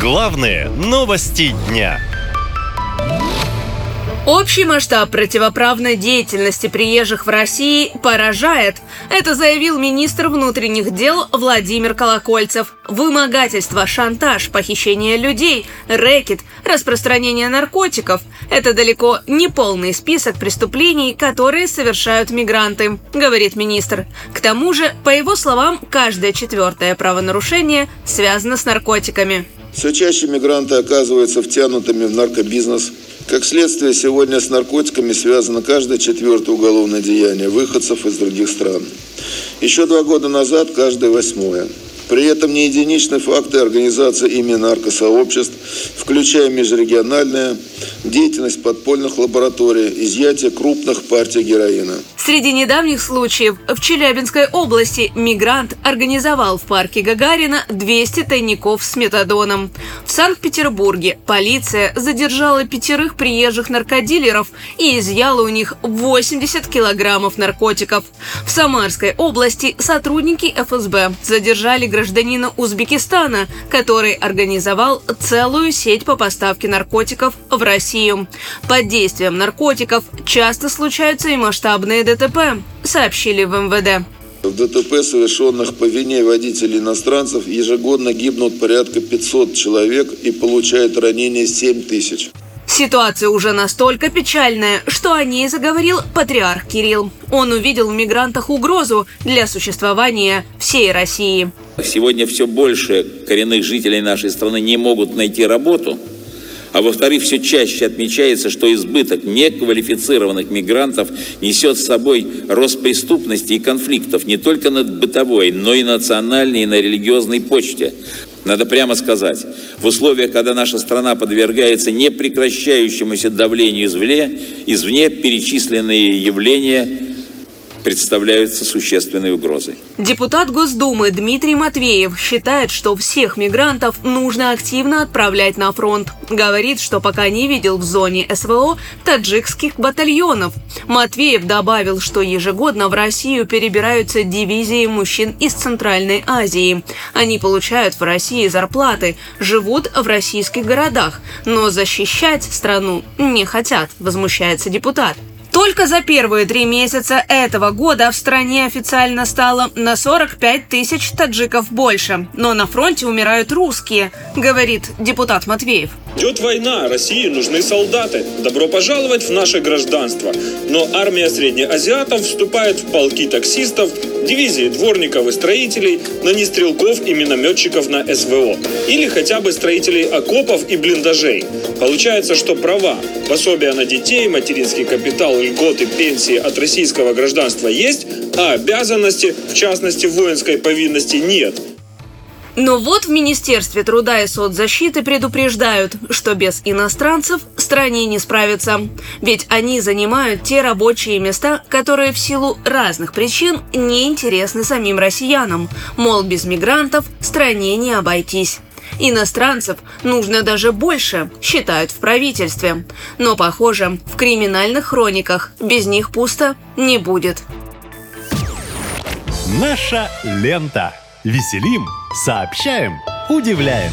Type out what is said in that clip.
Главные новости дня. Общий масштаб противоправной деятельности приезжих в России поражает. Это заявил министр внутренних дел Владимир Колокольцев. Вымогательство, шантаж, похищение людей, рэкет, распространение наркотиков – это далеко не полный список преступлений, которые совершают мигранты, говорит министр. К тому же, по его словам, каждое четвертое правонарушение связано с наркотиками. Все чаще мигранты оказываются втянутыми в наркобизнес. Как следствие, сегодня с наркотиками связано каждое четвертое уголовное деяние выходцев из других стран. Еще два года назад каждое восьмое. При этом не единичные факты организации ими наркосообществ, включая межрегиональные, деятельность подпольных лабораторий, изъятие крупных партий героина. Среди недавних случаев в Челябинской области мигрант организовал в парке Гагарина 200 тайников с метадоном. В Санкт-Петербурге полиция задержала пятерых приезжих наркодилеров и изъяла у них 80 килограммов наркотиков. В Самарской области сотрудники ФСБ задержали гражданина Узбекистана, который организовал целую сеть по поставке наркотиков в Россию. Под действием наркотиков часто случаются и масштабные ДТП, сообщили в МВД. В ДТП, совершенных по вине водителей иностранцев, ежегодно гибнут порядка 500 человек и получают ранения 7 тысяч. Ситуация уже настолько печальная, что о ней заговорил патриарх Кирилл. Он увидел в мигрантах угрозу для существования всей России. Сегодня все больше коренных жителей нашей страны не могут найти работу – а во-вторых, все чаще отмечается, что избыток неквалифицированных мигрантов несет с собой рост преступности и конфликтов не только на бытовой, но и национальной и на религиозной почте. Надо прямо сказать, в условиях, когда наша страна подвергается непрекращающемуся давлению извне, извне перечисленные явления представляются существенной угрозой. Депутат Госдумы Дмитрий Матвеев считает, что всех мигрантов нужно активно отправлять на фронт. Говорит, что пока не видел в зоне СВО таджикских батальонов. Матвеев добавил, что ежегодно в Россию перебираются дивизии мужчин из Центральной Азии. Они получают в России зарплаты, живут в российских городах, но защищать страну не хотят, возмущается депутат. Только за первые три месяца этого года в стране официально стало на 45 тысяч таджиков больше. Но на фронте умирают русские, говорит депутат Матвеев. Идет война, России нужны солдаты. Добро пожаловать в наше гражданство. Но армия среднеазиатов вступает в полки таксистов, дивизии дворников и строителей, но не стрелков и минометчиков на СВО. Или хотя бы строителей окопов и блиндажей. Получается, что права, пособия на детей, материнский капитал, льготы, пенсии от российского гражданства есть, а обязанности, в частности воинской повинности, нет – но вот в Министерстве труда и соцзащиты предупреждают, что без иностранцев стране не справиться. Ведь они занимают те рабочие места, которые в силу разных причин не интересны самим россиянам. Мол, без мигрантов стране не обойтись. Иностранцев нужно даже больше, считают в правительстве. Но, похоже, в криминальных хрониках без них пусто не будет. Наша лента. Веселим, сообщаем, удивляем.